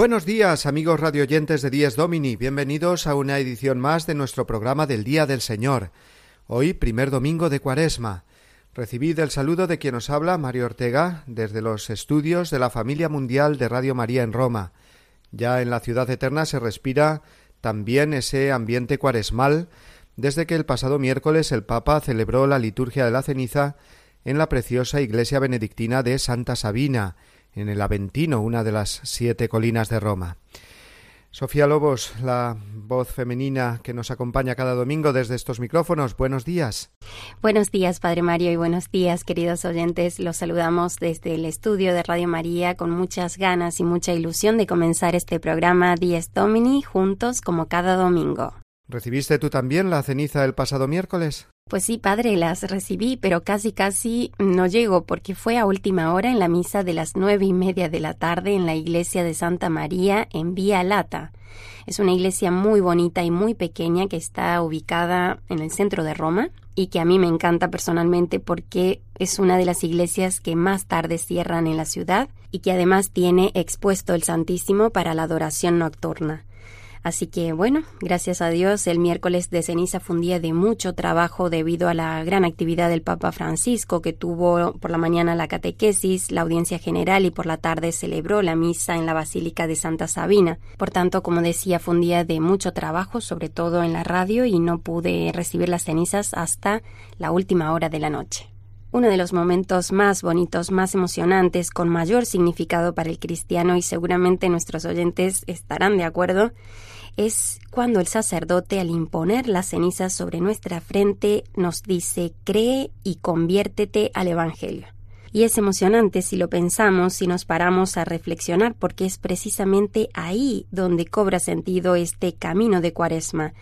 Buenos días, amigos radioyentes de Díez Domini. Bienvenidos a una edición más de nuestro programa del Día del Señor. Hoy, primer domingo de Cuaresma. Recibid el saludo de quien os habla, Mario Ortega, desde los estudios de la familia mundial de Radio María en Roma. Ya en la ciudad eterna se respira también ese ambiente cuaresmal desde que el pasado miércoles el Papa celebró la liturgia de la ceniza en la preciosa iglesia benedictina de Santa Sabina, en el Aventino, una de las siete colinas de Roma. Sofía Lobos, la voz femenina que nos acompaña cada domingo desde estos micrófonos. Buenos días. Buenos días, Padre Mario, y buenos días, queridos oyentes. Los saludamos desde el estudio de Radio María con muchas ganas y mucha ilusión de comenzar este programa Dies Domini juntos como cada domingo. ¿Recibiste tú también la ceniza el pasado miércoles? Pues sí, padre, las recibí, pero casi casi no llego porque fue a última hora en la misa de las nueve y media de la tarde en la iglesia de Santa María en Vía Lata. Es una iglesia muy bonita y muy pequeña que está ubicada en el centro de Roma y que a mí me encanta personalmente porque es una de las iglesias que más tarde cierran en la ciudad y que además tiene expuesto el Santísimo para la adoración nocturna. Así que bueno, gracias a Dios, el miércoles de ceniza fue un día de mucho trabajo debido a la gran actividad del Papa Francisco, que tuvo por la mañana la catequesis, la audiencia general y por la tarde celebró la misa en la Basílica de Santa Sabina. Por tanto, como decía, fue un día de mucho trabajo, sobre todo en la radio, y no pude recibir las cenizas hasta la última hora de la noche. Uno de los momentos más bonitos, más emocionantes, con mayor significado para el cristiano y seguramente nuestros oyentes estarán de acuerdo, es cuando el sacerdote al imponer las cenizas sobre nuestra frente nos dice cree y conviértete al Evangelio. Y es emocionante si lo pensamos, si nos paramos a reflexionar, porque es precisamente ahí donde cobra sentido este camino de cuaresma,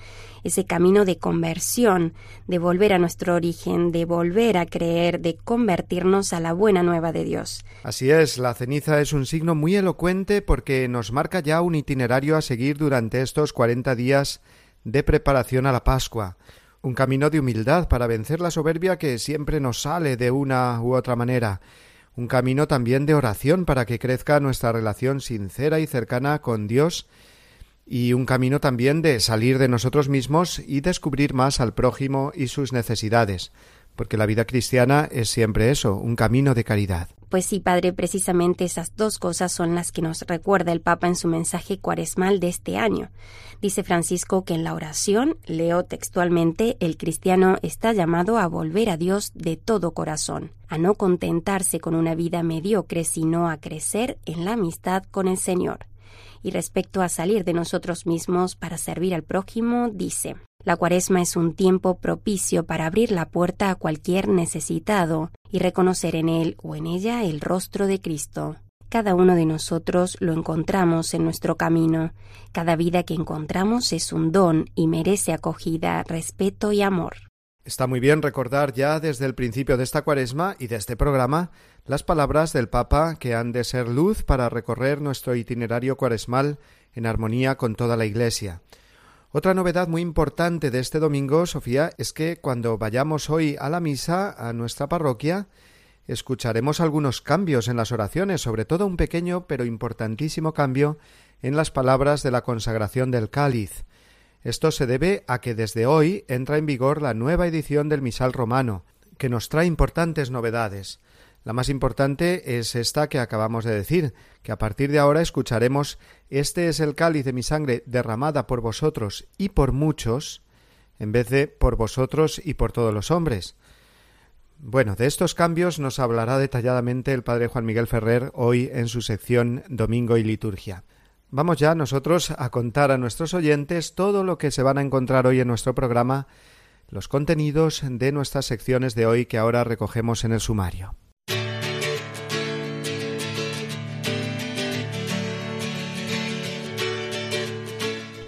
ese camino de conversión, de volver a nuestro origen, de volver a creer, de convertirnos a la buena nueva de Dios. Así es, la ceniza es un signo muy elocuente porque nos marca ya un itinerario a seguir durante estos cuarenta días de preparación a la Pascua un camino de humildad para vencer la soberbia que siempre nos sale de una u otra manera, un camino también de oración para que crezca nuestra relación sincera y cercana con Dios. Y un camino también de salir de nosotros mismos y descubrir más al prójimo y sus necesidades, porque la vida cristiana es siempre eso, un camino de caridad. Pues sí, Padre, precisamente esas dos cosas son las que nos recuerda el Papa en su mensaje cuaresmal de este año. Dice Francisco que en la oración, leo textualmente, el cristiano está llamado a volver a Dios de todo corazón, a no contentarse con una vida mediocre, sino a crecer en la amistad con el Señor y respecto a salir de nosotros mismos para servir al prójimo, dice La cuaresma es un tiempo propicio para abrir la puerta a cualquier necesitado y reconocer en él o en ella el rostro de Cristo. Cada uno de nosotros lo encontramos en nuestro camino. Cada vida que encontramos es un don y merece acogida, respeto y amor. Está muy bien recordar ya desde el principio de esta cuaresma y de este programa las palabras del Papa que han de ser luz para recorrer nuestro itinerario cuaresmal en armonía con toda la Iglesia. Otra novedad muy importante de este domingo, Sofía, es que cuando vayamos hoy a la misa, a nuestra parroquia, escucharemos algunos cambios en las oraciones, sobre todo un pequeño pero importantísimo cambio en las palabras de la consagración del cáliz. Esto se debe a que desde hoy entra en vigor la nueva edición del Misal Romano, que nos trae importantes novedades. La más importante es esta que acabamos de decir, que a partir de ahora escucharemos Este es el cáliz de mi sangre derramada por vosotros y por muchos, en vez de por vosotros y por todos los hombres. Bueno, de estos cambios nos hablará detalladamente el padre Juan Miguel Ferrer hoy en su sección Domingo y Liturgia. Vamos ya nosotros a contar a nuestros oyentes todo lo que se van a encontrar hoy en nuestro programa, los contenidos de nuestras secciones de hoy que ahora recogemos en el sumario.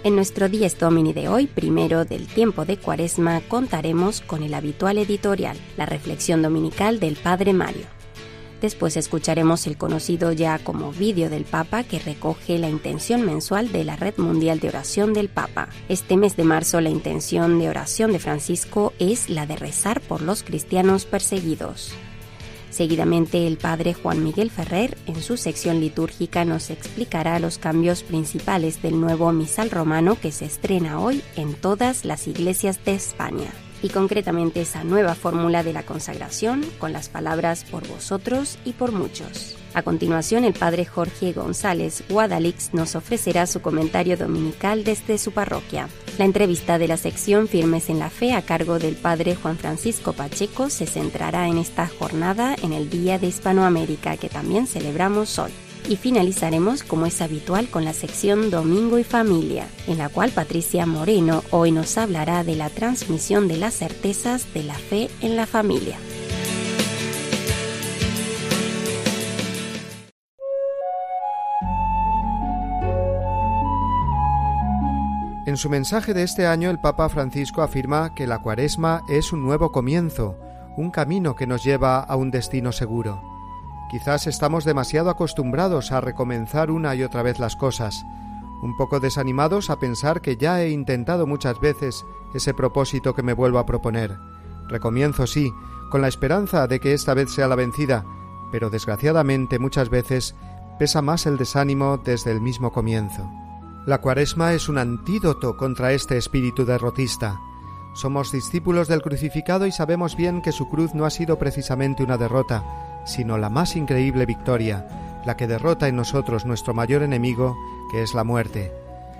En nuestro Dies Domini de hoy, primero del tiempo de Cuaresma, contaremos con el habitual editorial, la reflexión dominical del Padre Mario. Después escucharemos el conocido ya como vídeo del Papa que recoge la intención mensual de la Red Mundial de Oración del Papa. Este mes de marzo la intención de oración de Francisco es la de rezar por los cristianos perseguidos. Seguidamente el padre Juan Miguel Ferrer en su sección litúrgica nos explicará los cambios principales del nuevo misal romano que se estrena hoy en todas las iglesias de España y concretamente esa nueva fórmula de la consagración con las palabras por vosotros y por muchos. A continuación, el padre Jorge González Guadalix nos ofrecerá su comentario dominical desde su parroquia. La entrevista de la sección Firmes en la Fe a cargo del padre Juan Francisco Pacheco se centrará en esta jornada en el Día de Hispanoamérica que también celebramos hoy. Y finalizaremos, como es habitual, con la sección Domingo y Familia, en la cual Patricia Moreno hoy nos hablará de la transmisión de las certezas de la fe en la familia. En su mensaje de este año el Papa Francisco afirma que la cuaresma es un nuevo comienzo, un camino que nos lleva a un destino seguro. Quizás estamos demasiado acostumbrados a recomenzar una y otra vez las cosas, un poco desanimados a pensar que ya he intentado muchas veces ese propósito que me vuelvo a proponer. Recomienzo sí, con la esperanza de que esta vez sea la vencida, pero desgraciadamente muchas veces pesa más el desánimo desde el mismo comienzo. La cuaresma es un antídoto contra este espíritu derrotista. Somos discípulos del crucificado y sabemos bien que su cruz no ha sido precisamente una derrota, sino la más increíble victoria, la que derrota en nosotros nuestro mayor enemigo, que es la muerte.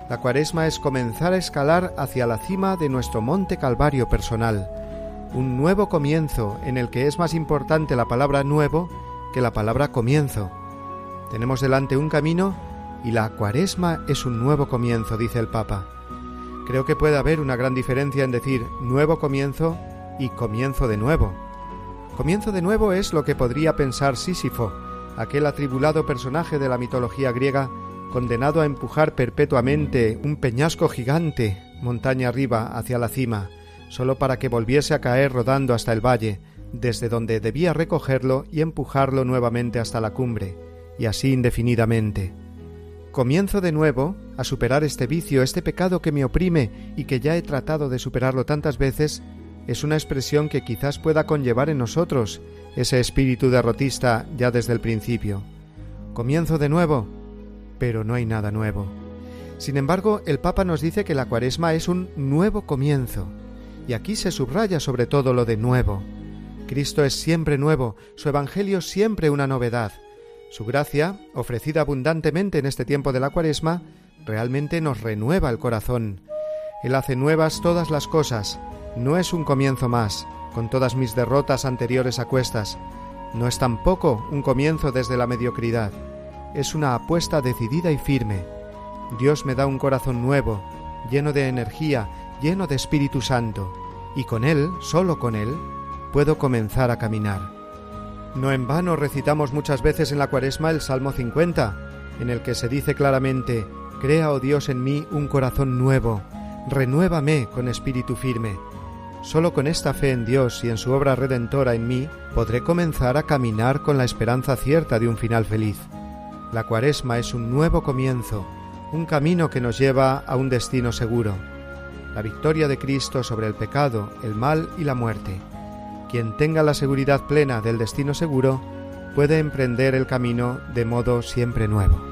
La cuaresma es comenzar a escalar hacia la cima de nuestro monte Calvario personal, un nuevo comienzo en el que es más importante la palabra nuevo que la palabra comienzo. Tenemos delante un camino y la cuaresma es un nuevo comienzo, dice el Papa. Creo que puede haber una gran diferencia en decir nuevo comienzo y comienzo de nuevo. Comienzo de nuevo es lo que podría pensar Sísifo, aquel atribulado personaje de la mitología griega condenado a empujar perpetuamente un peñasco gigante montaña arriba hacia la cima, solo para que volviese a caer rodando hasta el valle, desde donde debía recogerlo y empujarlo nuevamente hasta la cumbre, y así indefinidamente. Comienzo de nuevo a superar este vicio, este pecado que me oprime y que ya he tratado de superarlo tantas veces es una expresión que quizás pueda conllevar en nosotros ese espíritu derrotista ya desde el principio. Comienzo de nuevo, pero no hay nada nuevo. Sin embargo, el Papa nos dice que la cuaresma es un nuevo comienzo, y aquí se subraya sobre todo lo de nuevo. Cristo es siempre nuevo, su Evangelio siempre una novedad. Su gracia, ofrecida abundantemente en este tiempo de la cuaresma, realmente nos renueva el corazón. Él hace nuevas todas las cosas, no es un comienzo más, con todas mis derrotas anteriores a cuestas. No es tampoco un comienzo desde la mediocridad. Es una apuesta decidida y firme. Dios me da un corazón nuevo, lleno de energía, lleno de Espíritu Santo, y con Él, solo con Él, puedo comenzar a caminar. No en vano recitamos muchas veces en la cuaresma el Salmo 50, en el que se dice claramente, Crea, oh Dios, en mí un corazón nuevo, renuévame con espíritu firme. Solo con esta fe en Dios y en su obra redentora en mí podré comenzar a caminar con la esperanza cierta de un final feliz. La cuaresma es un nuevo comienzo, un camino que nos lleva a un destino seguro, la victoria de Cristo sobre el pecado, el mal y la muerte. Quien tenga la seguridad plena del destino seguro puede emprender el camino de modo siempre nuevo.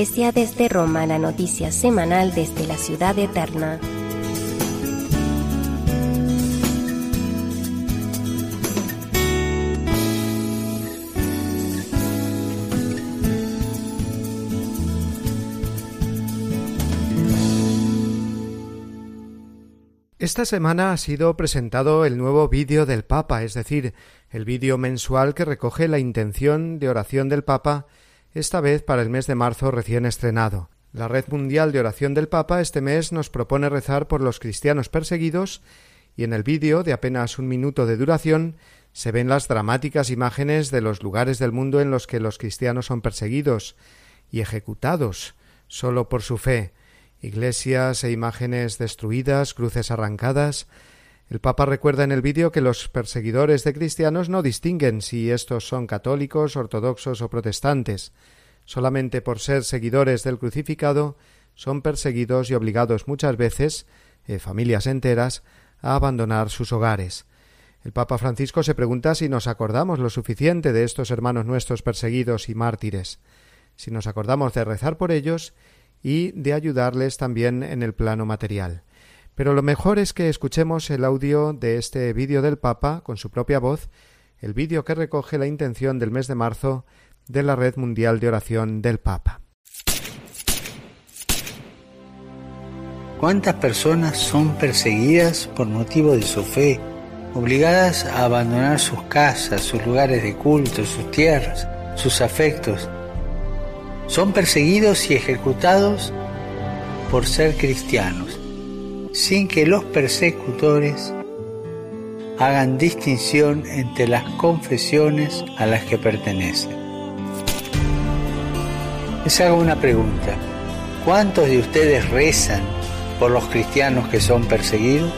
Desde Roma, la noticia semanal desde la ciudad eterna. Esta semana ha sido presentado el nuevo vídeo del Papa, es decir, el vídeo mensual que recoge la intención de oración del Papa, esta vez para el mes de marzo recién estrenado. La Red Mundial de Oración del Papa este mes nos propone rezar por los cristianos perseguidos y en el vídeo, de apenas un minuto de duración, se ven las dramáticas imágenes de los lugares del mundo en los que los cristianos son perseguidos y ejecutados solo por su fe, iglesias e imágenes destruidas, cruces arrancadas. El Papa recuerda en el vídeo que los perseguidores de cristianos no distinguen si estos son católicos, ortodoxos o protestantes. Solamente por ser seguidores del crucificado son perseguidos y obligados muchas veces, eh, familias enteras, a abandonar sus hogares. El Papa Francisco se pregunta si nos acordamos lo suficiente de estos hermanos nuestros perseguidos y mártires, si nos acordamos de rezar por ellos y de ayudarles también en el plano material. Pero lo mejor es que escuchemos el audio de este vídeo del Papa con su propia voz, el vídeo que recoge la intención del mes de marzo de la Red Mundial de Oración del Papa. ¿Cuántas personas son perseguidas por motivo de su fe, obligadas a abandonar sus casas, sus lugares de culto, sus tierras, sus afectos, son perseguidos y ejecutados por ser cristianos, sin que los persecutores hagan distinción entre las confesiones a las que pertenecen. Les hago una pregunta. ¿Cuántos de ustedes rezan por los cristianos que son perseguidos?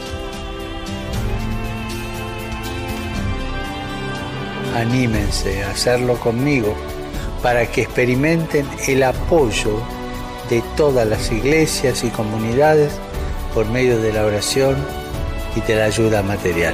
Anímense a hacerlo conmigo para que experimenten el apoyo de todas las iglesias y comunidades por medio de la oración y de la ayuda material.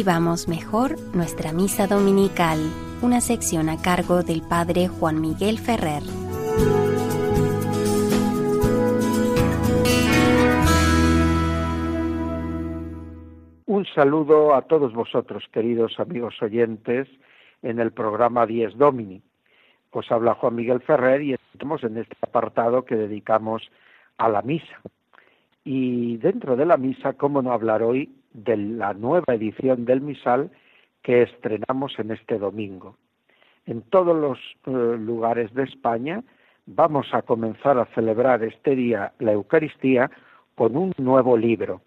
Vivamos mejor nuestra misa dominical, una sección a cargo del Padre Juan Miguel Ferrer. Un saludo a todos vosotros, queridos amigos oyentes, en el programa Dies Domini. Os habla Juan Miguel Ferrer y estamos en este apartado que dedicamos a la misa. Y dentro de la misa, ¿cómo no hablar hoy de la nueva edición del misal que estrenamos en este domingo. En todos los eh, lugares de España vamos a comenzar a celebrar este día la Eucaristía con un nuevo libro.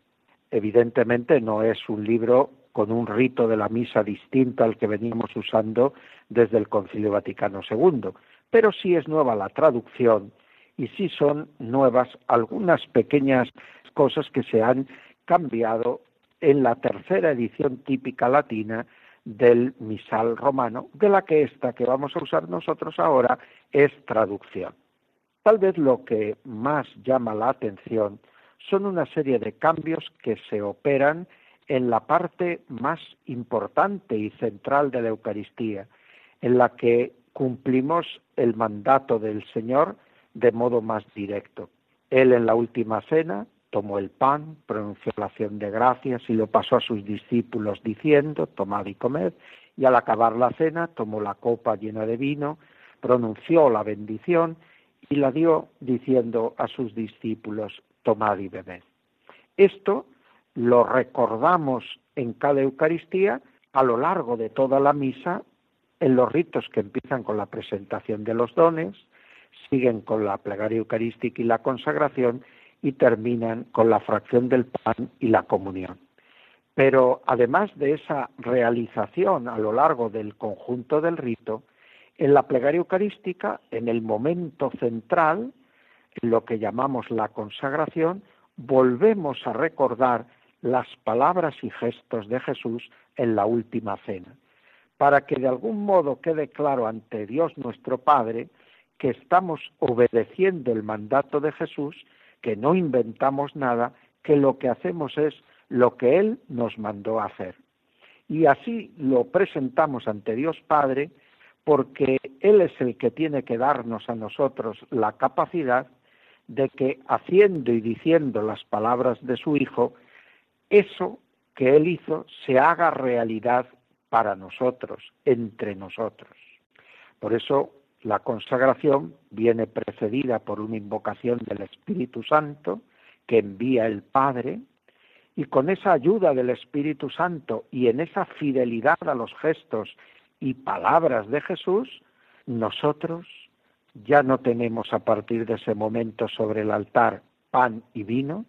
Evidentemente no es un libro con un rito de la misa distinto al que veníamos usando desde el Concilio Vaticano II, pero sí es nueva la traducción y sí son nuevas algunas pequeñas cosas que se han cambiado en la tercera edición típica latina del misal romano, de la que esta que vamos a usar nosotros ahora es traducción. Tal vez lo que más llama la atención son una serie de cambios que se operan en la parte más importante y central de la Eucaristía, en la que cumplimos el mandato del Señor de modo más directo. Él en la última cena tomó el pan, pronunció la acción de gracias y lo pasó a sus discípulos diciendo, tomad y comed, y al acabar la cena tomó la copa llena de vino, pronunció la bendición y la dio diciendo a sus discípulos, tomad y bebed. Esto lo recordamos en cada Eucaristía a lo largo de toda la misa, en los ritos que empiezan con la presentación de los dones, siguen con la plegaria eucarística y la consagración y terminan con la fracción del pan y la comunión. Pero además de esa realización a lo largo del conjunto del rito, en la plegaria eucarística, en el momento central, en lo que llamamos la consagración, volvemos a recordar las palabras y gestos de Jesús en la última cena, para que de algún modo quede claro ante Dios nuestro Padre que estamos obedeciendo el mandato de Jesús, que no inventamos nada, que lo que hacemos es lo que Él nos mandó hacer. Y así lo presentamos ante Dios Padre, porque Él es el que tiene que darnos a nosotros la capacidad de que haciendo y diciendo las palabras de su Hijo, eso que Él hizo se haga realidad para nosotros, entre nosotros. Por eso la consagración viene precedida por una invocación del Espíritu Santo que envía el Padre, y con esa ayuda del Espíritu Santo y en esa fidelidad a los gestos y palabras de Jesús, nosotros ya no tenemos a partir de ese momento sobre el altar pan y vino,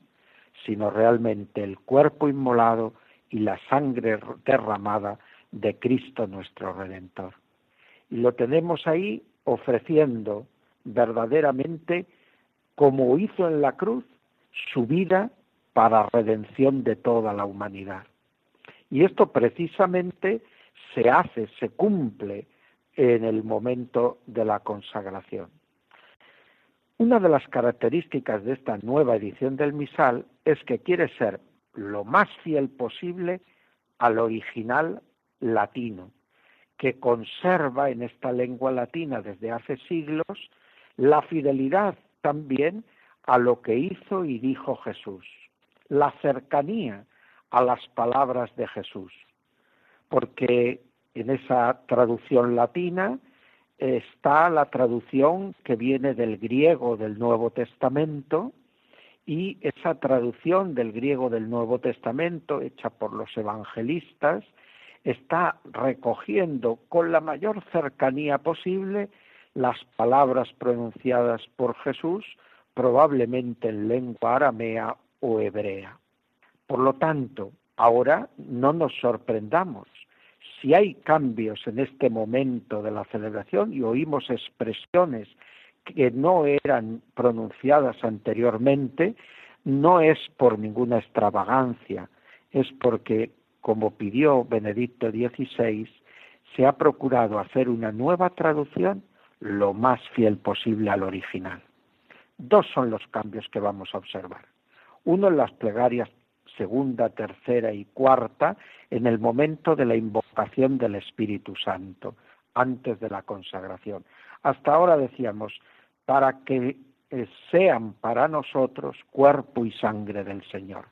sino realmente el cuerpo inmolado y la sangre derramada de Cristo nuestro Redentor. Y lo tenemos ahí ofreciendo verdaderamente, como hizo en la cruz, su vida para redención de toda la humanidad. Y esto precisamente se hace, se cumple en el momento de la consagración. Una de las características de esta nueva edición del misal es que quiere ser lo más fiel posible al original latino, que conserva en esta lengua latina desde hace siglos la fidelidad también a lo que hizo y dijo Jesús, la cercanía a las palabras de Jesús, porque en esa traducción latina está la traducción que viene del griego del Nuevo Testamento y esa traducción del griego del Nuevo Testamento hecha por los evangelistas está recogiendo con la mayor cercanía posible las palabras pronunciadas por Jesús, probablemente en lengua aramea o hebrea. Por lo tanto, ahora no nos sorprendamos si hay cambios en este momento de la celebración y oímos expresiones que no eran pronunciadas anteriormente, no es por ninguna extravagancia, es porque, como pidió Benedicto XVI, se ha procurado hacer una nueva traducción lo más fiel posible al original. Dos son los cambios que vamos a observar. Uno en las plegarias segunda, tercera y cuarta en el momento de la invocación del Espíritu Santo, antes de la consagración. Hasta ahora decíamos, para que sean para nosotros cuerpo y sangre del Señor.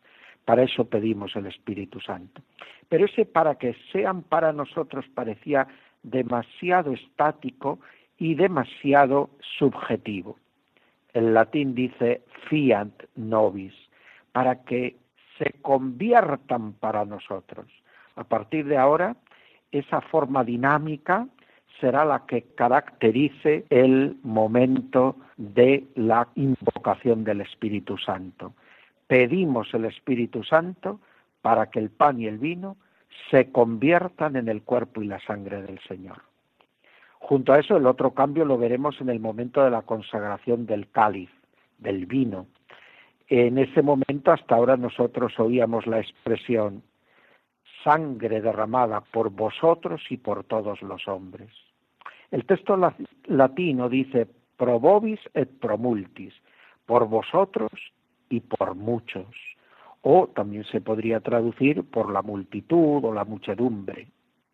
Para eso pedimos el Espíritu Santo. Pero ese para que sean para nosotros parecía demasiado estático y demasiado subjetivo. El latín dice fiat nobis, para que se conviertan para nosotros. A partir de ahora, esa forma dinámica será la que caracterice el momento de la invocación del Espíritu Santo. Pedimos el Espíritu Santo para que el pan y el vino se conviertan en el cuerpo y la sangre del Señor. Junto a eso, el otro cambio lo veremos en el momento de la consagración del cáliz, del vino, en ese momento hasta ahora nosotros oíamos la expresión sangre derramada por vosotros y por todos los hombres. El texto latino dice pro et pro multis, por vosotros y por muchos, o también se podría traducir por la multitud o la muchedumbre.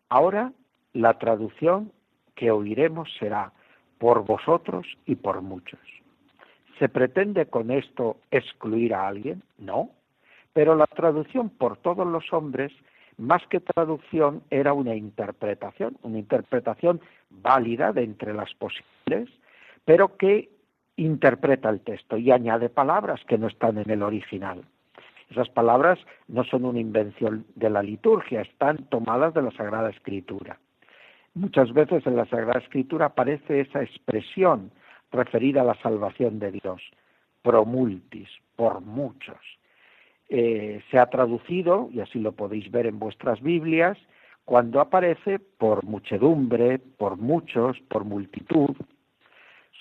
Ahora la traducción que oiremos será por vosotros y por muchos. ¿Se pretende con esto excluir a alguien? No. Pero la traducción por todos los hombres, más que traducción, era una interpretación, una interpretación válida de entre las posibles, pero que interpreta el texto y añade palabras que no están en el original. Esas palabras no son una invención de la liturgia, están tomadas de la Sagrada Escritura. Muchas veces en la Sagrada Escritura aparece esa expresión referida a la salvación de Dios, promultis, por muchos. Eh, se ha traducido, y así lo podéis ver en vuestras Biblias, cuando aparece por muchedumbre, por muchos, por multitud.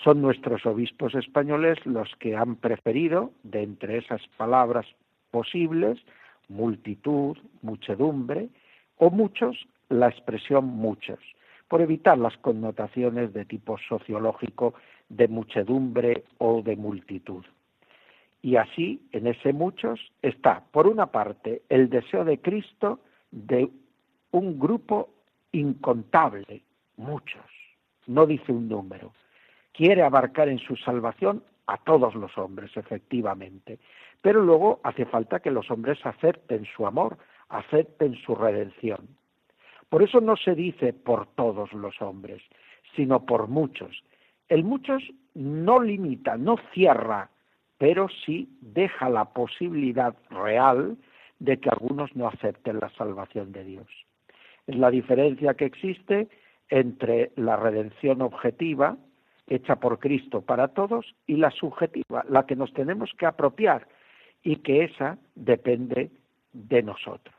Son nuestros obispos españoles los que han preferido, de entre esas palabras posibles, multitud, muchedumbre, o muchos, la expresión muchos, por evitar las connotaciones de tipo sociológico de muchedumbre o de multitud. Y así, en ese muchos, está, por una parte, el deseo de Cristo de un grupo incontable, muchos, no dice un número. Quiere abarcar en su salvación a todos los hombres, efectivamente. Pero luego hace falta que los hombres acepten su amor, acepten su redención. Por eso no se dice por todos los hombres, sino por muchos. El muchos no limita, no cierra pero sí deja la posibilidad real de que algunos no acepten la salvación de Dios. Es la diferencia que existe entre la redención objetiva, hecha por Cristo para todos, y la subjetiva, la que nos tenemos que apropiar, y que esa depende de nosotros.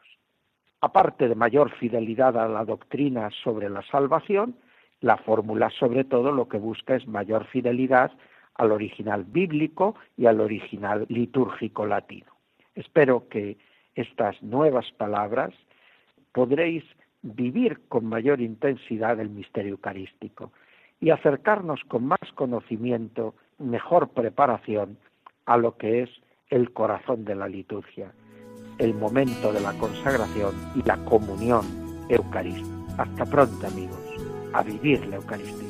Aparte de mayor fidelidad a la doctrina sobre la salvación, la fórmula sobre todo lo que busca es mayor fidelidad al original bíblico y al original litúrgico latino. Espero que estas nuevas palabras podréis vivir con mayor intensidad el misterio eucarístico y acercarnos con más conocimiento, mejor preparación a lo que es el corazón de la liturgia, el momento de la consagración y la comunión eucarística. Hasta pronto amigos, a vivir la Eucaristía.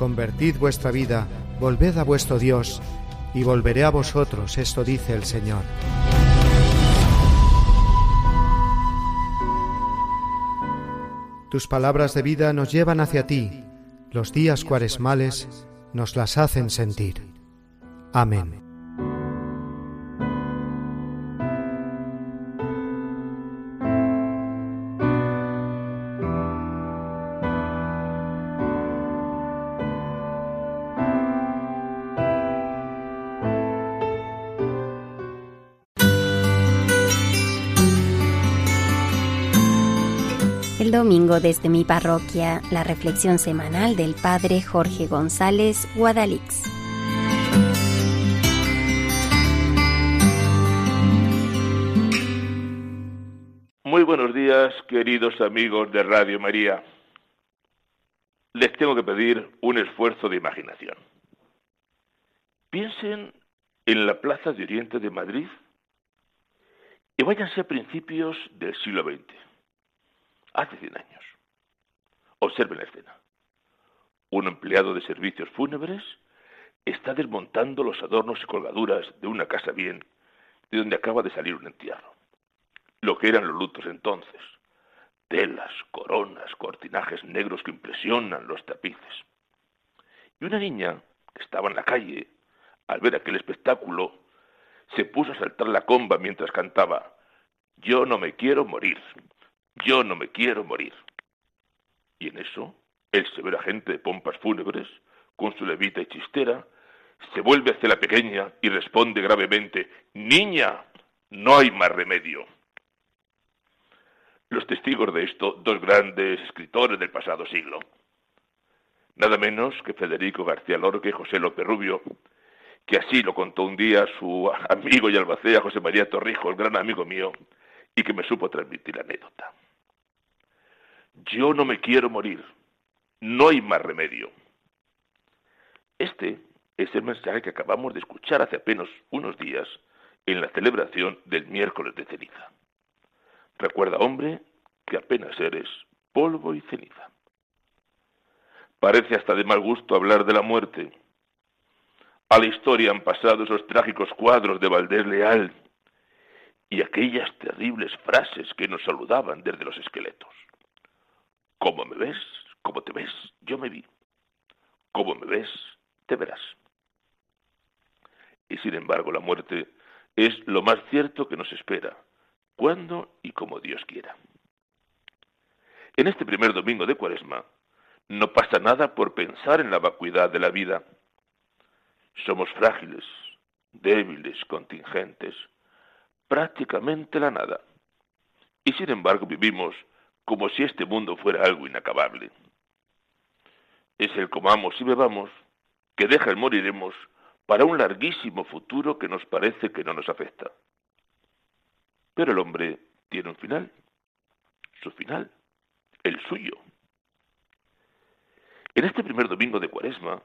Convertid vuestra vida, volved a vuestro Dios, y volveré a vosotros, esto dice el Señor. Tus palabras de vida nos llevan hacia ti, los días cuaresmales nos las hacen sentir. Amén. Domingo desde mi parroquia, la reflexión semanal del Padre Jorge González Guadalix. Muy buenos días, queridos amigos de Radio María. Les tengo que pedir un esfuerzo de imaginación. Piensen en la Plaza de Oriente de Madrid y váyanse a principios del siglo XX hace 100 años. Observen la escena. Un empleado de servicios fúnebres está desmontando los adornos y colgaduras de una casa bien de donde acaba de salir un entierro. Lo que eran los lutos entonces. Telas, coronas, cortinajes negros que impresionan los tapices. Y una niña que estaba en la calle, al ver aquel espectáculo, se puso a saltar la comba mientras cantaba Yo no me quiero morir, yo no me quiero morir. Y en eso, el severo agente de pompas fúnebres, con su levita y chistera, se vuelve hacia la pequeña y responde gravemente, Niña, no hay más remedio. Los testigos de esto, dos grandes escritores del pasado siglo. nada menos que Federico García Lorca y José López Rubio, que así lo contó un día su amigo y albacea José María Torrijos, gran amigo mío, y que me supo transmitir la anécdota. Yo no me quiero morir, no hay más remedio. Este es el mensaje que acabamos de escuchar hace apenas unos días en la celebración del miércoles de ceniza. Recuerda, hombre, que apenas eres polvo y ceniza. Parece hasta de mal gusto hablar de la muerte. A la historia han pasado esos trágicos cuadros de Valdés Leal y aquellas terribles frases que nos saludaban desde los esqueletos. Como me ves, como te ves, yo me vi. Como me ves, te verás. Y sin embargo la muerte es lo más cierto que nos espera, cuando y como Dios quiera. En este primer domingo de Cuaresma no pasa nada por pensar en la vacuidad de la vida. Somos frágiles, débiles, contingentes, prácticamente la nada. Y sin embargo vivimos como si este mundo fuera algo inacabable. Es el comamos y bebamos que deja el moriremos para un larguísimo futuro que nos parece que no nos afecta. Pero el hombre tiene un final, su final, el suyo. En este primer domingo de Cuaresma,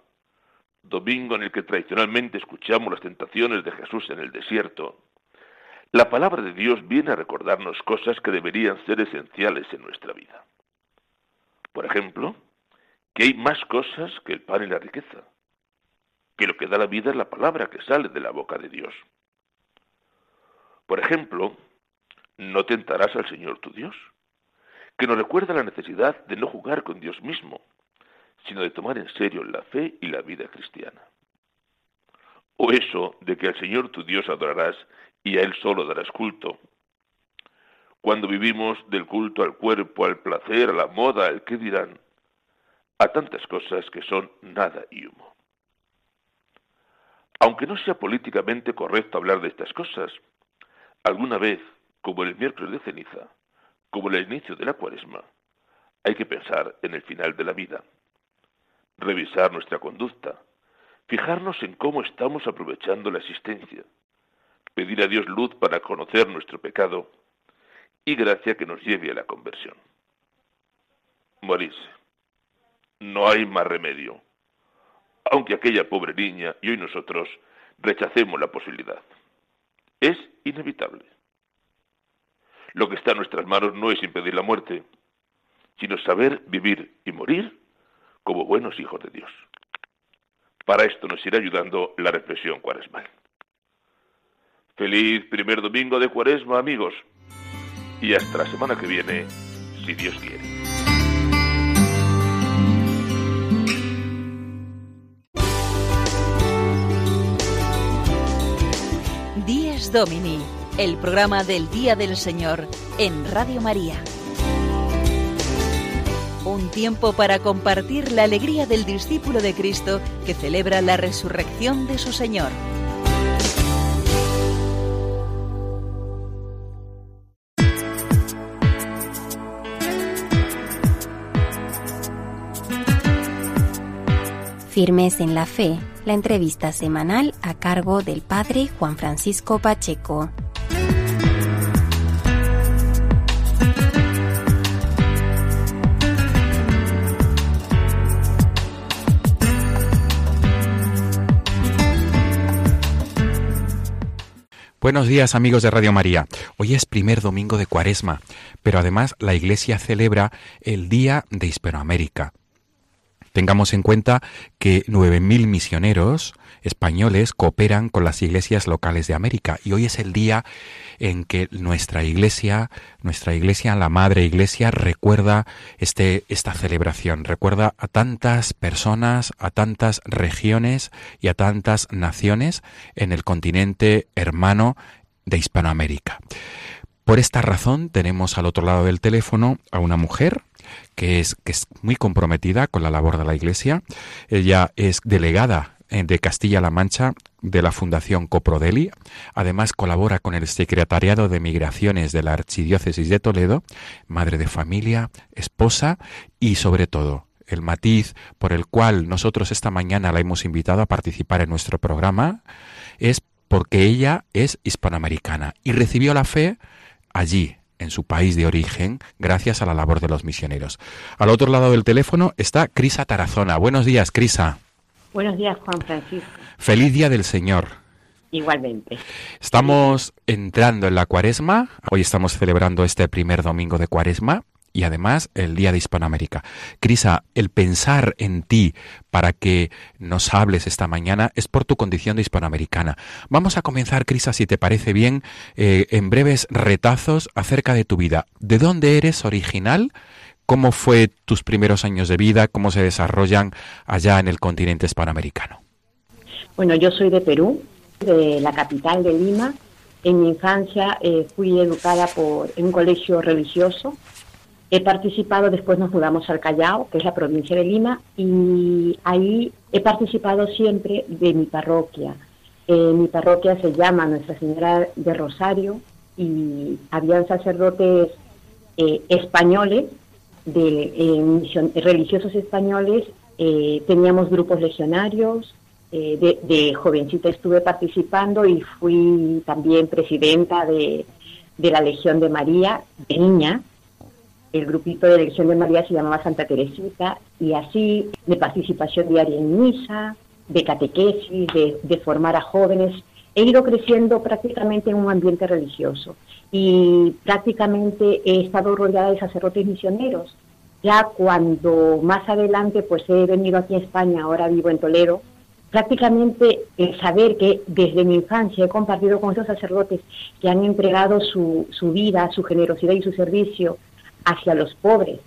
domingo en el que tradicionalmente escuchamos las tentaciones de Jesús en el desierto, la palabra de Dios viene a recordarnos cosas que deberían ser esenciales en nuestra vida. Por ejemplo, que hay más cosas que el pan y la riqueza, que lo que da la vida es la palabra que sale de la boca de Dios. Por ejemplo, no tentarás al Señor tu Dios, que nos recuerda la necesidad de no jugar con Dios mismo, sino de tomar en serio la fe y la vida cristiana. O eso de que al Señor tu Dios adorarás y a Él solo darás culto. Cuando vivimos del culto al cuerpo, al placer, a la moda, al que dirán, a tantas cosas que son nada y humo. Aunque no sea políticamente correcto hablar de estas cosas, alguna vez, como el miércoles de ceniza, como el inicio de la cuaresma, hay que pensar en el final de la vida, revisar nuestra conducta, fijarnos en cómo estamos aprovechando la existencia, pedir a Dios luz para conocer nuestro pecado y gracia que nos lleve a la conversión. Morirse. No hay más remedio aunque aquella pobre niña y hoy nosotros rechacemos la posibilidad. Es inevitable. Lo que está en nuestras manos no es impedir la muerte, sino saber vivir y morir como buenos hijos de Dios. Para esto nos irá ayudando la reflexión cuaresmal. Feliz primer domingo de cuaresma, amigos, y hasta la semana que viene, si Dios quiere. Domini, el programa del Día del Señor en Radio María. Un tiempo para compartir la alegría del discípulo de Cristo que celebra la resurrección de su Señor. Firmes en la fe la entrevista semanal a cargo del padre Juan Francisco Pacheco. Buenos días amigos de Radio María. Hoy es primer domingo de Cuaresma, pero además la Iglesia celebra el Día de Hispanoamérica. Tengamos en cuenta que 9.000 misioneros españoles cooperan con las iglesias locales de América y hoy es el día en que nuestra iglesia, nuestra iglesia, la madre iglesia, recuerda este, esta celebración, recuerda a tantas personas, a tantas regiones y a tantas naciones en el continente hermano de Hispanoamérica. Por esta razón tenemos al otro lado del teléfono a una mujer que es, que es muy comprometida con la labor de la Iglesia. Ella es delegada eh, de Castilla-La Mancha de la Fundación Coprodeli. Además colabora con el Secretariado de Migraciones de la Archidiócesis de Toledo, madre de familia, esposa y sobre todo el matiz por el cual nosotros esta mañana la hemos invitado a participar en nuestro programa es porque ella es hispanoamericana y recibió la fe allí, en su país de origen, gracias a la labor de los misioneros. Al otro lado del teléfono está Crisa Tarazona. Buenos días, Crisa. Buenos días, Juan Francisco. Feliz Día del Señor. Igualmente. Estamos entrando en la cuaresma. Hoy estamos celebrando este primer domingo de cuaresma y además el Día de Hispanoamérica. Crisa, el pensar en ti para que nos hables esta mañana es por tu condición de hispanoamericana. Vamos a comenzar, Crisa, si te parece bien, eh, en breves retazos acerca de tu vida. ¿De dónde eres original? ¿Cómo fue tus primeros años de vida? ¿Cómo se desarrollan allá en el continente hispanoamericano? Bueno, yo soy de Perú, de la capital de Lima. En mi infancia eh, fui educada por en un colegio religioso He participado, después nos mudamos al Callao, que es la provincia de Lima, y ahí he participado siempre de mi parroquia. Eh, mi parroquia se llama Nuestra Señora de Rosario y habían sacerdotes eh, españoles, de, eh, religiosos españoles, teníamos grupos legionarios, de, de, jovencita estuve participando y fui también presidenta de, de la Legión de María, de niña, el grupito de elección de María se llamaba Santa Teresita, y así de participación diaria en misa, de catequesis, de, formar a jóvenes. He ido creciendo prácticamente en un ambiente religioso y prácticamente he estado rodeada de sacerdotes misioneros. Ya cuando más adelante pues he venido aquí a España, ahora vivo en Toledo, prácticamente el saber que desde mi infancia he compartido con esos sacerdotes que han entregado su, su vida, su generosidad y su servicio hacia los pobres.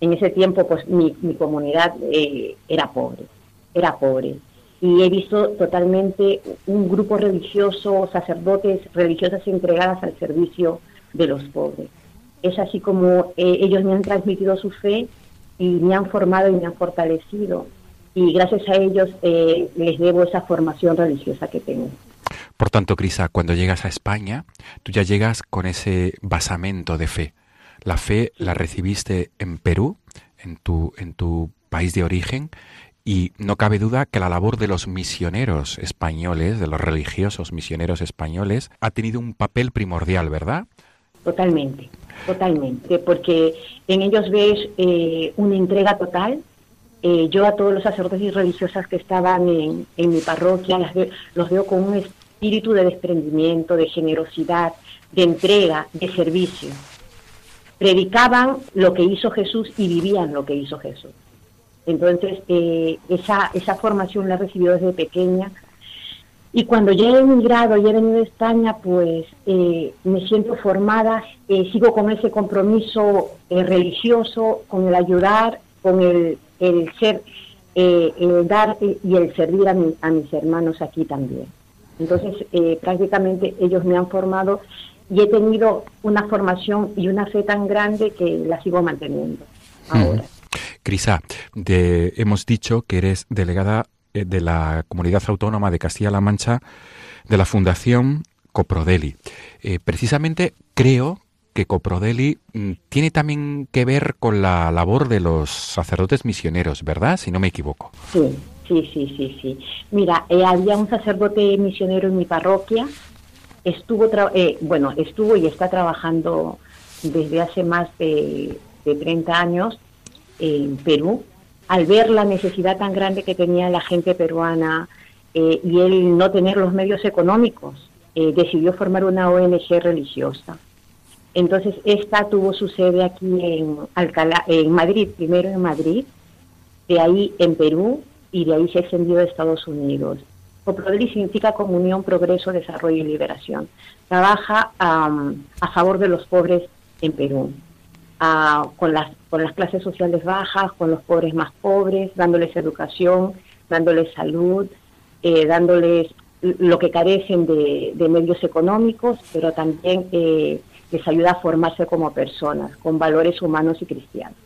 En ese tiempo, pues mi, comunidad eh, era pobre, era pobre. Y he visto totalmente un grupo religioso, sacerdotes, religiosas entregadas al servicio de los pobres. Es así como eh, ellos me han transmitido su fe y me han formado y me han fortalecido. Y gracias a ellos eh, les debo esa formación religiosa que tengo. Por tanto, Crisa, cuando llegas a España, tú ya llegas con ese basamento de fe. La fe la recibiste en Perú, en tu, en tu país de origen, y no cabe duda que la labor de los misioneros españoles, de los religiosos misioneros españoles, ha tenido un papel primordial, ¿verdad? Totalmente, totalmente, porque en ellos ves eh, una entrega total. Eh, yo a todos los sacerdotes y religiosas que estaban en, mi parroquia los veo con un espíritu de desprendimiento, de generosidad, de entrega, de servicio predicaban lo que hizo Jesús y vivían lo que hizo Jesús. Entonces, eh, esa, esa formación la he recibido desde pequeña. Y cuando ya he emigrado y he venido a España, pues eh, me siento formada, eh, sigo con ese compromiso religioso, con el ayudar, con el, el ser, el dar y el servir a, a mis hermanos aquí también. Entonces, prácticamente ellos me han formado y he tenido una formación y una fe tan grande que la sigo manteniendo ahora. Crisa, hemos dicho que eres delegada eh, de la Comunidad Autónoma de Castilla-La Mancha de la Fundación Coprodeli. Eh, precisamente creo que Coprodeli mm, tiene también que ver con la labor de los sacerdotes misioneros, ¿verdad? Si no me equivoco. Sí, sí, sí, sí, sí. Mira, eh, había un sacerdote misionero en mi parroquia estuvo, eh, bueno, estuvo y está trabajando desde hace más de, 30 años en Perú, al ver la necesidad tan grande que tenía la gente peruana eh, y él no tener los medios económicos, eh, decidió formar una ONG religiosa. Entonces, esta tuvo su sede aquí en, Alcalá, en Madrid, primero en Madrid, de ahí en Perú y de ahí se extendió a Estados Unidos. COPRODELI significa Comunión, Progreso, Desarrollo y Liberación. Trabaja a favor de los pobres en Perú, con, las, con las clases sociales bajas, con los pobres más pobres, dándoles educación, dándoles salud, eh, dándoles lo que carecen de, medios económicos, pero también eh, les ayuda a formarse como personas, con valores humanos y cristianos.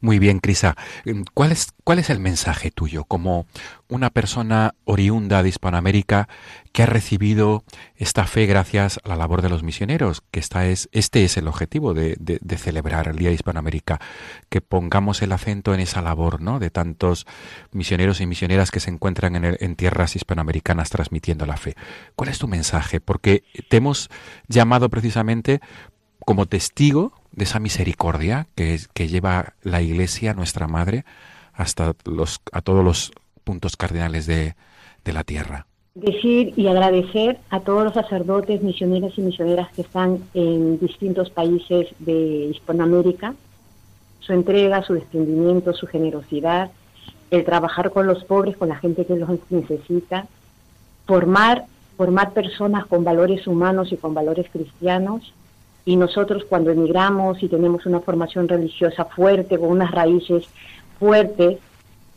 Muy bien, Crisa. Em, ¿Cuál es, ¿Cuál es el mensaje tuyo como una persona oriunda de Hispanoamérica que ha recibido esta fe gracias a la labor de los misioneros? Que esta es, este es el objetivo de, celebrar el Día de Hispanoamérica, que pongamos el acento en esa labor ¿no? de tantos misioneros y misioneras que se encuentran en, en tierras hispanoamericanas transmitiendo la fe. ¿Cuál es tu mensaje? Porque te hemos llamado precisamente como testigo de esa misericordia que, lleva la Iglesia, nuestra Madre, hasta los, a todos los puntos cardinales de, de la tierra. Decir y agradecer a todos los sacerdotes, misioneros y misioneras que están en distintos países de Hispanoamérica, su entrega, su desprendimiento, su generosidad, el trabajar con los pobres, con la gente que los necesita, formar, formar personas con valores humanos y con valores cristianos, y nosotros cuando emigramos y tenemos una formación religiosa fuerte, con unas raíces fuertes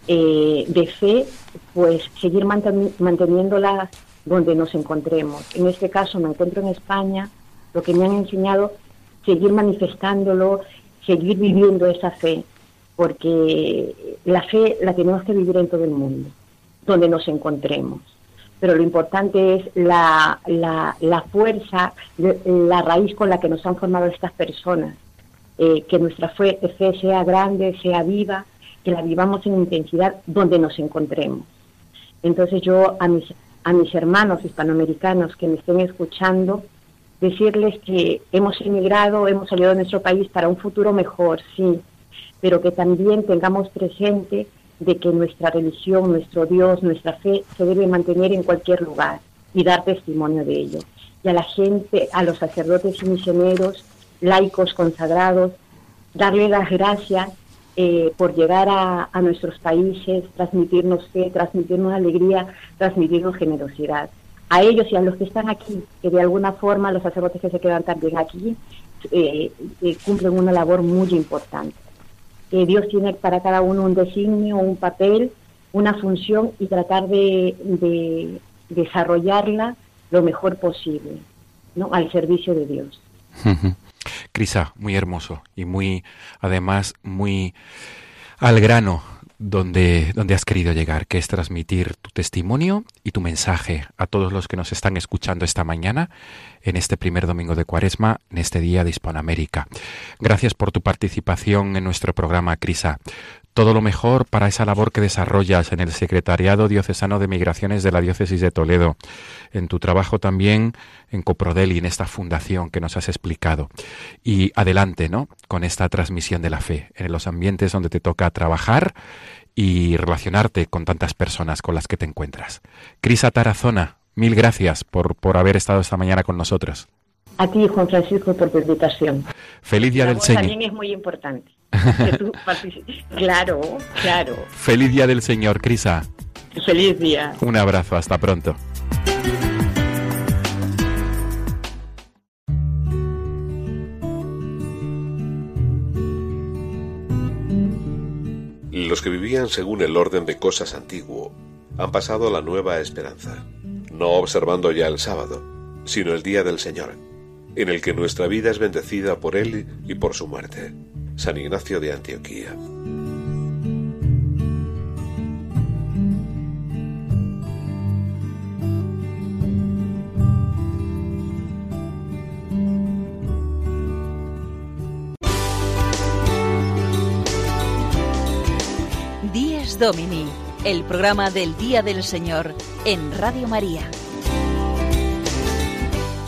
eh, de fe, pues seguir manteniéndolas donde nos encontremos. En este caso me encuentro en España, lo que me han enseñado, seguir manifestándolo, seguir viviendo esa fe, porque la fe la tenemos que vivir en todo el mundo, donde nos encontremos pero lo importante es la, la, fuerza, la raíz con la que nos han formado estas personas. Eh, que nuestra fe, sea grande, sea viva, que la vivamos en intensidad donde nos encontremos. Entonces yo a mis, a mis hermanos hispanoamericanos que me estén escuchando, decirles que hemos emigrado, hemos salido de nuestro país para un futuro mejor, sí, pero que también tengamos presente de que nuestra religión, nuestro Dios, nuestra fe se debe mantener en cualquier lugar y dar testimonio de ello. Y a la gente, a los sacerdotes y misioneros, laicos consagrados, darle las gracias eh, por llegar a, nuestros países, transmitirnos fe, transmitirnos alegría, transmitirnos generosidad. A ellos y a los que están aquí, que de alguna forma los sacerdotes que se quedan también aquí, eh, eh, cumplen una labor muy importante que Dios tiene para cada uno un designio, un papel, una función y tratar de, desarrollarla lo mejor posible, ¿no? Al servicio de Dios. Crisa, muy hermoso y muy, además, muy al grano donde, has querido llegar, que es transmitir tu testimonio y tu mensaje a todos los que nos están escuchando esta mañana, en este primer domingo de Cuaresma, en este día de Hispanoamérica. Gracias por tu participación en nuestro programa, Crisa todo lo mejor para esa labor que desarrollas en el Secretariado Diocesano de Migraciones de la Diócesis de Toledo, en tu trabajo también en Coprodel y en esta fundación que nos has explicado. Y adelante, ¿no? Con esta transmisión de la fe en los ambientes donde te toca trabajar y relacionarte con tantas personas con las que te encuentras. Crisa Tarazona, mil gracias por, por haber estado esta mañana con nosotros. A ti, Juan Francisco, por tu invitación. Feliz Día del Señor. También es muy importante. Claro, claro. Feliz Día del Señor, Crisa. Feliz día. Un abrazo, hasta pronto. Los que vivían según el orden de cosas antiguo han pasado a la nueva esperanza, no observando ya el sábado, sino el día del Señor, en el que nuestra vida es bendecida por Él y por su muerte. San Ignacio de Antioquía. Días Domini, el programa del Día del Señor en Radio María.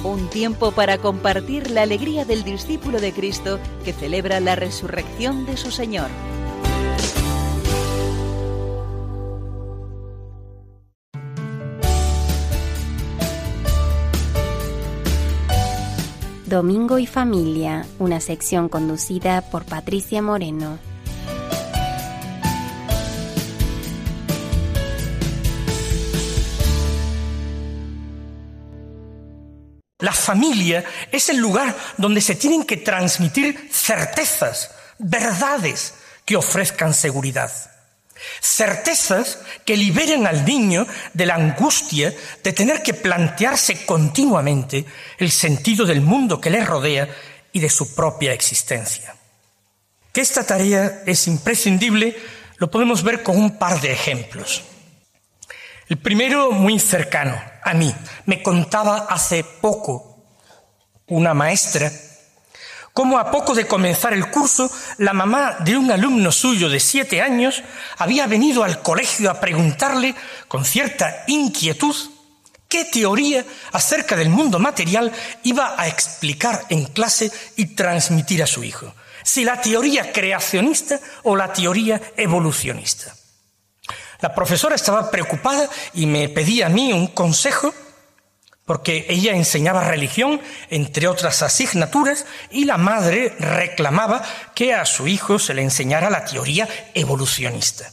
Un tiempo para compartir la alegría del discípulo de Cristo que celebra la resurrección de su Señor. Domingo y Familia, una sección conducida por Patricia Moreno. Familia es el lugar donde se tienen que transmitir certezas, verdades que ofrezcan seguridad. Certezas que liberen al niño de la angustia de tener que plantearse continuamente el sentido del mundo que le rodea y de su propia existencia. Que esta tarea es imprescindible lo podemos ver con un par de ejemplos. El primero, muy cercano a mí, me contaba hace poco una maestra cómo a poco de comenzar el curso, la mamá de un alumno suyo de siete años había venido al colegio a preguntarle con cierta inquietud qué teoría acerca del mundo material iba a explicar en clase y transmitir a su hijo si la teoría creacionista o la teoría evolucionista. La profesora estaba preocupada y me pedía a mí un consejo porque ella enseñaba religión, entre otras asignaturas, y la madre reclamaba que a su hijo se le enseñara la teoría evolucionista.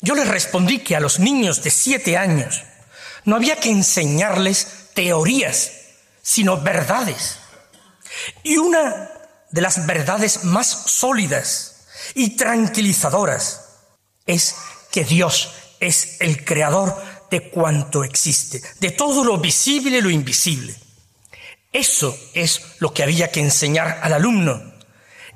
Yo le respondí que a los niños de siete años no había que enseñarles teorías, sino verdades. Y una de las verdades más sólidas y tranquilizadoras es que Dios es el creador de cuanto existe, de todo lo visible y lo invisible. Eso es lo que había que enseñar al alumno.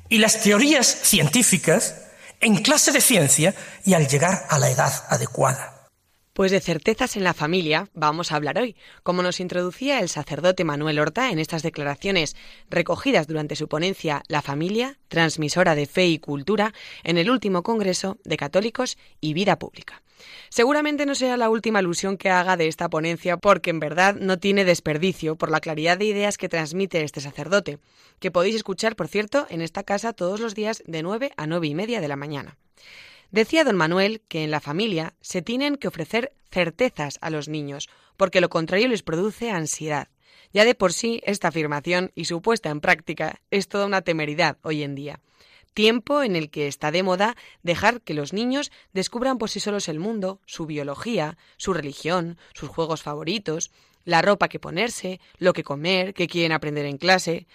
Y las teorías científicas en clase de ciencia y al llegar a la edad adecuada. Pues de certezas en la familia vamos a hablar hoy, como nos introducía el sacerdote Manuel Horta en estas declaraciones recogidas durante su ponencia La familia, transmisora de fe y cultura, en el último Congreso de Católicos y Vida Pública. Seguramente no sea la última alusión que haga de esta ponencia porque en verdad no tiene desperdicio por la claridad de ideas que transmite este sacerdote, que podéis escuchar, por cierto, en esta casa todos los días de 9 a nueve y media de la mañana. Decía don Manuel que en la familia se tienen que ofrecer certezas a los niños, porque lo contrario les produce ansiedad. Ya de por sí esta afirmación y su puesta en práctica es toda una temeridad hoy en día. Tiempo en el que está de moda dejar que los niños descubran por sí solos el mundo, su biología, su religión, sus juegos favoritos, la ropa que ponerse, lo que comer, qué quieren aprender en clase.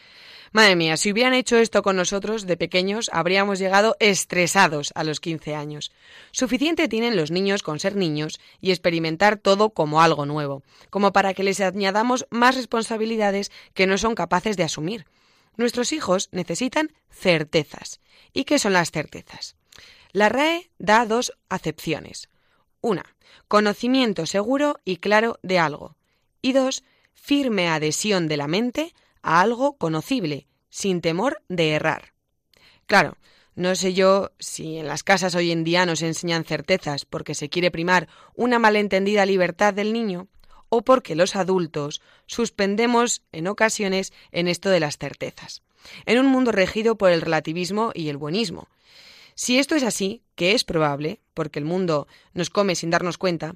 Madre mía, si hubieran hecho esto con nosotros de pequeños, habríamos llegado estresados a los 15 años. Suficiente tienen los niños con ser niños y experimentar todo como algo nuevo, como para que les añadamos más responsabilidades que no son capaces de asumir. Nuestros hijos necesitan certezas. ¿Y qué son las certezas? La RAE da dos acepciones. Una, conocimiento seguro y claro de algo. Y dos, firme adhesión de la mente a algo conocible, sin temor de errar. Claro, no sé yo si en las casas hoy en día nos enseñan certezas porque se quiere primar una malentendida libertad del niño o porque los adultos suspendemos en ocasiones en esto de las certezas, en un mundo regido por el relativismo y el buenismo. Si esto es así, que es probable, porque el mundo nos come sin darnos cuenta,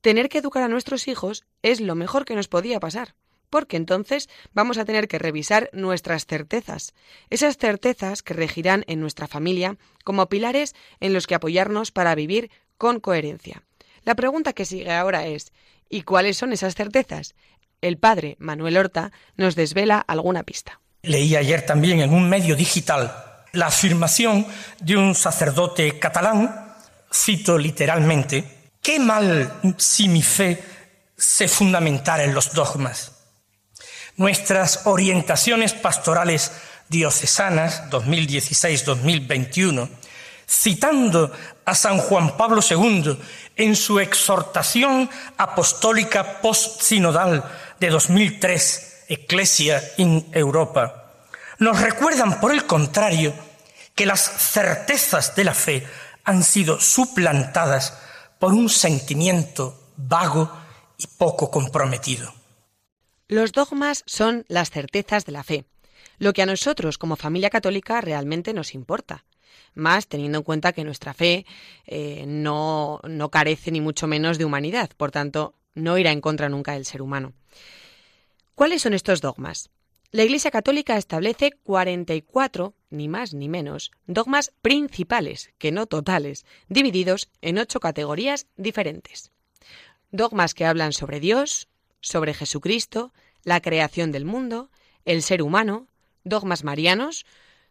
tener que educar a nuestros hijos es lo mejor que nos podía pasar porque entonces vamos a tener que revisar nuestras certezas, esas certezas que regirán en nuestra familia como pilares en los que apoyarnos para vivir con coherencia. La pregunta que sigue ahora es ¿y cuáles son esas certezas? El padre Manuel Horta nos desvela alguna pista. Leí ayer también en un medio digital la afirmación de un sacerdote catalán, cito literalmente, qué mal si mi fe se fundamentara en los dogmas nuestras orientaciones pastorales diocesanas 2016-2021, citando a San Juan Pablo II en su exhortación apostólica post-sinodal de 2003, Ecclesia in Europa, nos recuerdan, por el contrario, que las certezas de la fe han sido suplantadas por un sentimiento vago y poco comprometido. Los dogmas son las certezas de la fe, lo que a nosotros como familia católica realmente nos importa, más teniendo en cuenta que nuestra fe eh, no, no carece ni mucho menos de humanidad, por tanto, no irá en contra nunca del ser humano. ¿Cuáles son estos dogmas? La Iglesia Católica establece 44, ni más ni menos, dogmas principales, que no totales, divididos en ocho categorías diferentes. Dogmas que hablan sobre Dios, sobre Jesucristo, la creación del mundo, el ser humano, dogmas marianos,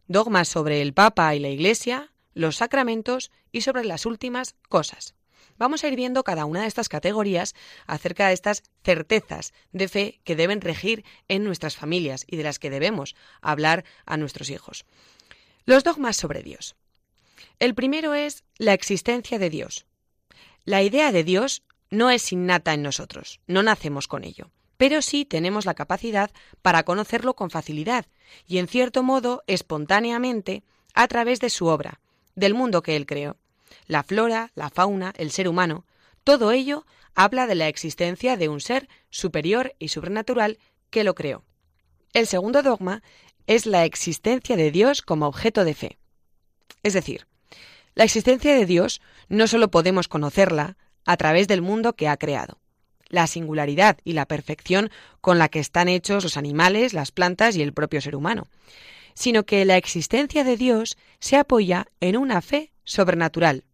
dogmas sobre el Papa y la Iglesia, los sacramentos y sobre las últimas cosas. Vamos a ir viendo cada una de estas categorías acerca de estas certezas de fe que deben regir en nuestras familias y de las que debemos hablar a nuestros hijos. Los dogmas sobre Dios. El primero es la existencia de Dios. La idea de Dios no es innata en nosotros, no nacemos con ello, pero sí tenemos la capacidad para conocerlo con facilidad y en cierto modo espontáneamente a través de su obra, del mundo que él creó. La flora, la fauna, el ser humano, todo ello habla de la existencia de un ser superior y sobrenatural que lo creó. El segundo dogma es la existencia de Dios como objeto de fe. Es decir, la existencia de Dios no solo podemos conocerla a través del mundo que ha creado, la singularidad y la perfección con la que están hechos los animales, las plantas y el propio ser humano, sino que la existencia de Dios se apoya en una fe sobrenatural.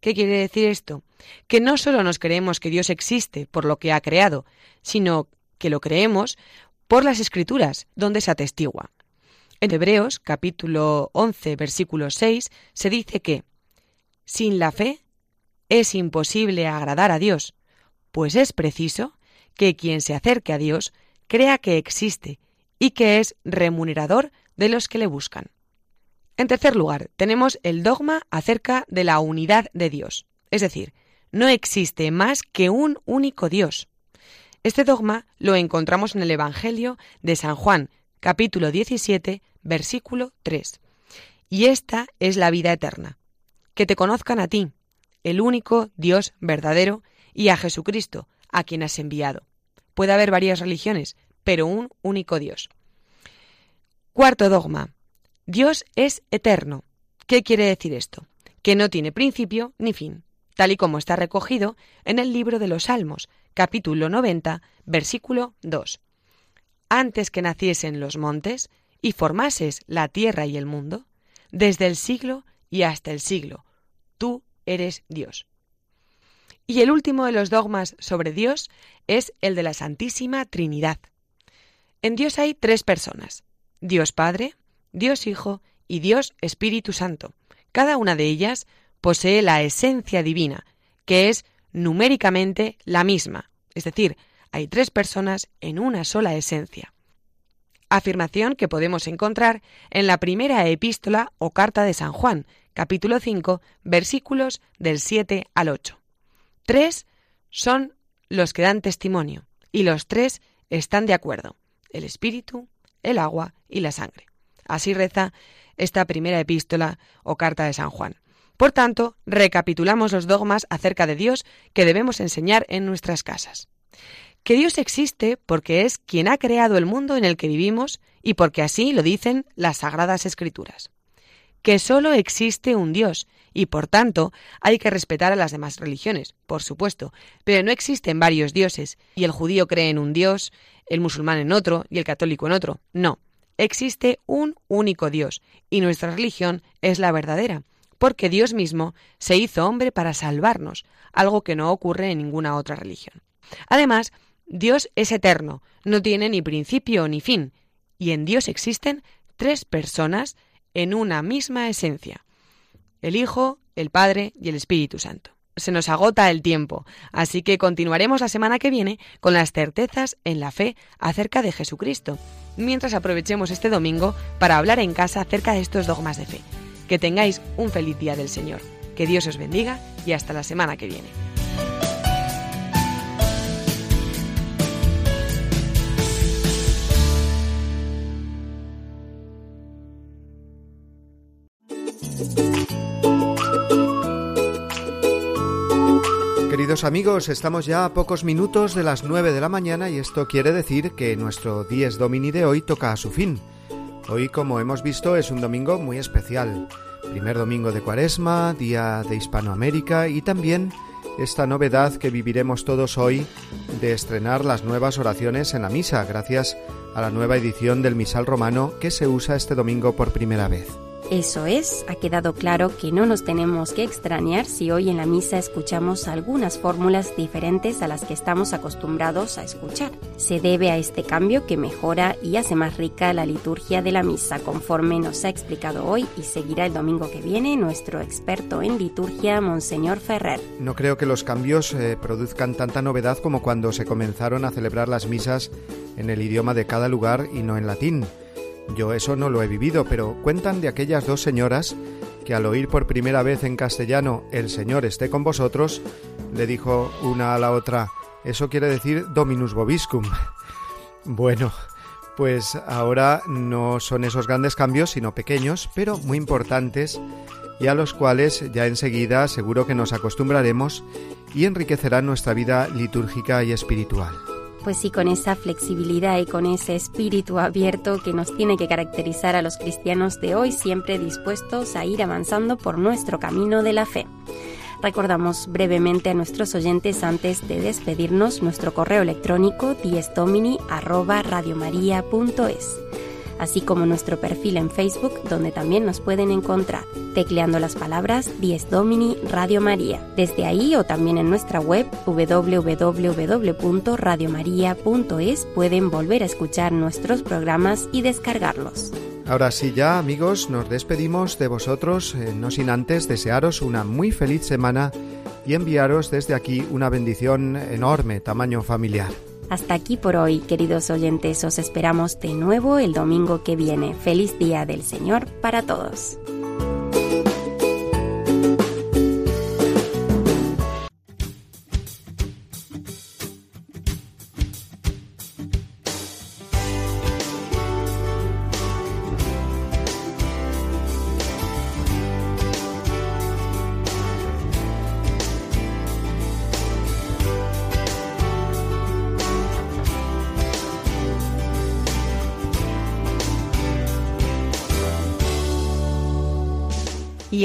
¿Qué quiere decir esto? Que no solo nos creemos que Dios existe por lo que ha creado, sino que lo creemos por las escrituras, donde se atestigua. En Hebreos capítulo 11 versículo 6 se dice que sin la fe es imposible agradar a Dios, pues es preciso que quien se acerque a Dios crea que existe y que es remunerador de los que le buscan. En tercer lugar, tenemos el dogma acerca de la unidad de Dios, es decir, no existe más que un único Dios. Este dogma lo encontramos en el Evangelio de San Juan, capítulo 17, versículo 3. Y esta es la vida eterna, que te conozcan a ti, el único Dios verdadero, y a Jesucristo, a quien has enviado. Puede haber varias religiones, pero un único Dios. Cuarto dogma. Dios es eterno. ¿Qué quiere decir esto? Que no tiene principio ni fin, tal y como está recogido en el libro de los Salmos, capítulo 90, versículo 2. Antes que naciesen los montes, y formases la tierra y el mundo, desde el siglo y hasta el siglo. Tú eres Dios. Y el último de los dogmas sobre Dios es el de la Santísima Trinidad. En Dios hay tres personas, Dios Padre, Dios Hijo y Dios Espíritu Santo. Cada una de ellas posee la esencia divina, que es numéricamente la misma, es decir, hay tres personas en una sola esencia afirmación que podemos encontrar en la primera epístola o carta de San Juan, capítulo 5, versículos del 7 al 8. Tres son los que dan testimonio, y los tres están de acuerdo, el espíritu, el agua y la sangre. Así reza esta primera epístola o carta de San Juan. Por tanto, recapitulamos los dogmas acerca de Dios que debemos enseñar en nuestras casas que Dios existe porque es quien ha creado el mundo en el que vivimos y porque así lo dicen las sagradas escrituras. Que solo existe un Dios y por tanto hay que respetar a las demás religiones, por supuesto, pero no existen varios dioses y el judío cree en un Dios, el musulmán en otro y el católico en otro. No, existe un único Dios y nuestra religión es la verdadera, porque Dios mismo se hizo hombre para salvarnos, algo que no ocurre en ninguna otra religión. Además, Dios es eterno, no tiene ni principio ni fin, y en Dios existen tres personas en una misma esencia, el Hijo, el Padre y el Espíritu Santo. Se nos agota el tiempo, así que continuaremos la semana que viene con las certezas en la fe acerca de Jesucristo, mientras aprovechemos este domingo para hablar en casa acerca de estos dogmas de fe. Que tengáis un feliz día del Señor. Que Dios os bendiga y hasta la semana que viene. Queridos amigos, estamos ya a pocos minutos de las 9 de la mañana y esto quiere decir que nuestro Dies Domini de hoy toca a su fin. Hoy, como hemos visto, es un domingo muy especial. Primer domingo de Cuaresma, día de Hispanoamérica y también esta novedad que viviremos todos hoy de estrenar las nuevas oraciones en la misa, gracias a la nueva edición del Misal Romano que se usa este domingo por primera vez. Eso es, ha quedado claro que no nos tenemos que extrañar si hoy en la misa escuchamos algunas fórmulas diferentes a las que estamos acostumbrados a escuchar. Se debe a este cambio que mejora y hace más rica la liturgia de la misa conforme nos ha explicado hoy y seguirá el domingo que viene nuestro experto en liturgia, Monseñor Ferrer. No creo que los cambios eh, produzcan tanta novedad como cuando se comenzaron a celebrar las misas en el idioma de cada lugar y no en latín. Yo eso no lo he vivido, pero cuentan de aquellas dos señoras que al oír por primera vez en castellano El Señor esté con vosotros, le dijo una a la otra, eso quiere decir Dominus Vobiscum. Bueno, pues ahora no son esos grandes cambios, sino pequeños, pero muy importantes, y a los cuales ya enseguida seguro que nos acostumbraremos y enriquecerán nuestra vida litúrgica y espiritual. Pues sí, con esa flexibilidad y con ese espíritu abierto que nos tiene que caracterizar a los cristianos de hoy, siempre dispuestos a ir avanzando por nuestro camino de la fe. Recordamos brevemente a nuestros oyentes antes de despedirnos nuestro correo electrónico diestomini@radiomaria.es, así como nuestro perfil en Facebook donde también nos pueden encontrar tecleando las palabras Dies Domini Radio María. Desde ahí o también en nuestra web www.radiomaria.es pueden volver a escuchar nuestros programas y descargarlos. Ahora sí ya, amigos, nos despedimos de vosotros, eh, no sin antes desearos una muy feliz semana y enviaros desde aquí una bendición enorme, tamaño familiar. Hasta aquí por hoy, queridos oyentes, os esperamos de nuevo el domingo que viene. Feliz día del Señor para todos.